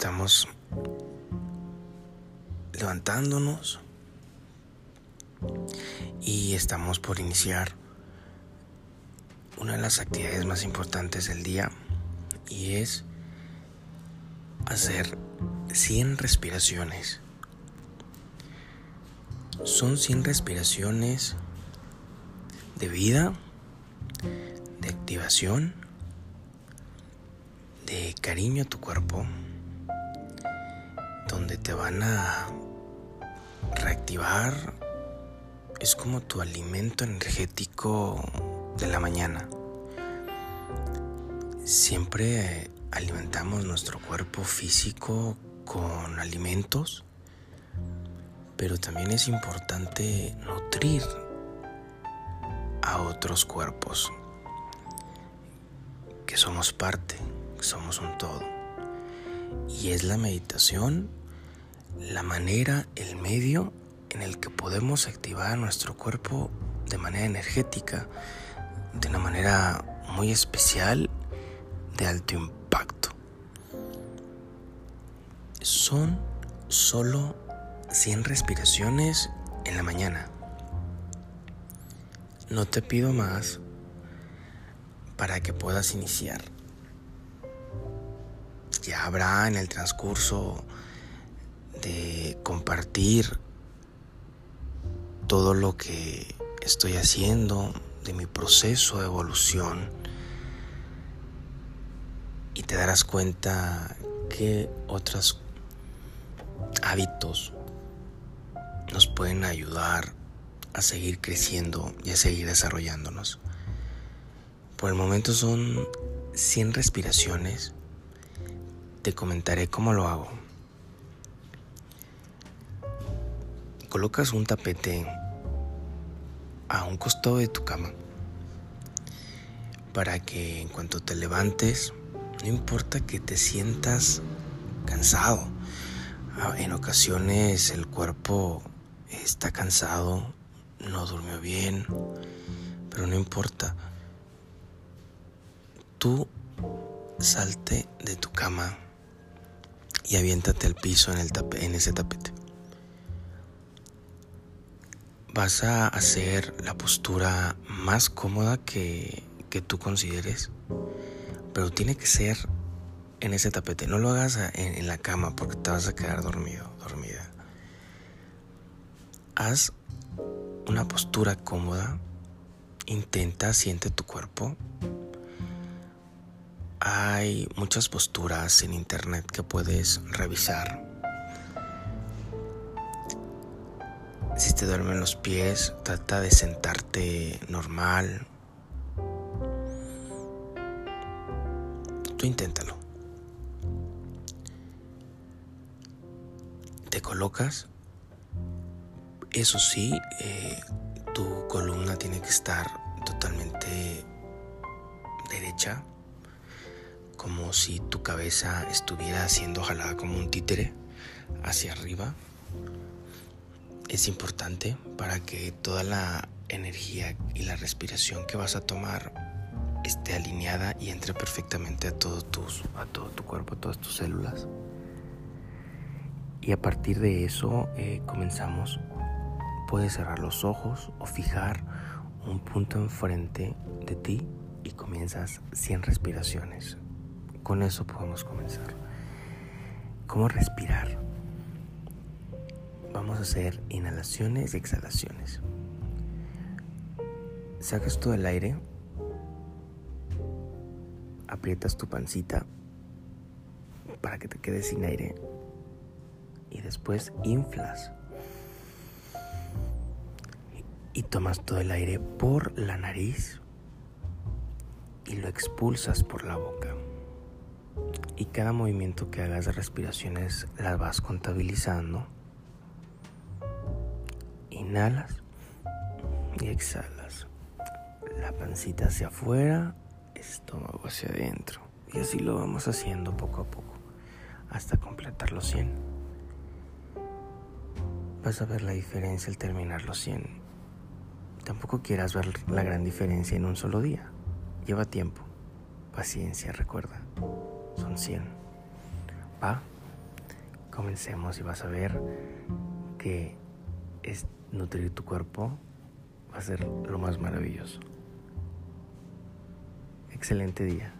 estamos levantándonos y estamos por iniciar una de las actividades más importantes del día y es hacer 100 respiraciones. Son 100 respiraciones de vida, de activación, de cariño a tu cuerpo, donde te van a reactivar. Es como tu alimento energético de la mañana. Siempre alimentamos nuestro cuerpo físico con alimentos, pero también es importante nutrir a otros cuerpos, que somos parte, que somos un todo. Y es la meditación la manera, el medio en el que podemos activar nuestro cuerpo de manera energética, de una manera muy especial, de alto impacto. Son solo 100 respiraciones en la mañana. No te pido más para que puedas iniciar. Ya habrá en el transcurso de compartir todo lo que estoy haciendo, de mi proceso de evolución. Y te darás cuenta que otros hábitos nos pueden ayudar a seguir creciendo y a seguir desarrollándonos. Por el momento son 100 respiraciones. Te comentaré cómo lo hago. Colocas un tapete a un costado de tu cama para que en cuanto te levantes, no importa que te sientas cansado, ah, en ocasiones el cuerpo está cansado, no durmió bien, pero no importa. Tú salte de tu cama y aviéntate al piso en, en ese tapete. Vas a hacer la postura más cómoda que, que tú consideres, pero tiene que ser en ese tapete. No lo hagas en, en la cama porque te vas a quedar dormido, dormida. Haz una postura cómoda, intenta, siente tu cuerpo. Hay muchas posturas en internet que puedes revisar. Si te duermen los pies, trata de sentarte normal. Tú inténtalo. Te colocas eso sí, eh, tu columna tiene que estar totalmente derecha, como si tu cabeza estuviera siendo jalada como un títere hacia arriba. Es importante para que toda la energía y la respiración que vas a tomar esté alineada y entre perfectamente a todo, tu cuerpo, a todas tus células. Y a partir de eso eh, comenzamos Puedes cerrar los ojos o fijar un punto enfrente de ti y comienzas 100 respiraciones. Con eso podemos comenzar. ¿Cómo respirar? Vamos a hacer inhalaciones y exhalaciones. Sacas todo el aire, aprietas tu pancita para que te quedes sin aire y después inflas y tomas todo el aire por la nariz y lo expulsas por la boca. Y cada movimiento que hagas de respiraciones las vas contabilizando. Inhalas y exhalas. La pancita hacia afuera, estómago hacia adentro. Y así lo vamos haciendo poco a poco hasta completar los 100. Vas a ver la diferencia al terminar los 100 Tampoco quieras ver la gran diferencia en un solo día. Lleva tiempo. Paciencia, recuerda. Son 100. ¿Va? comencemos y vas a ver que es nutrir tu cuerpo va a ser lo más maravilloso. Excelente día.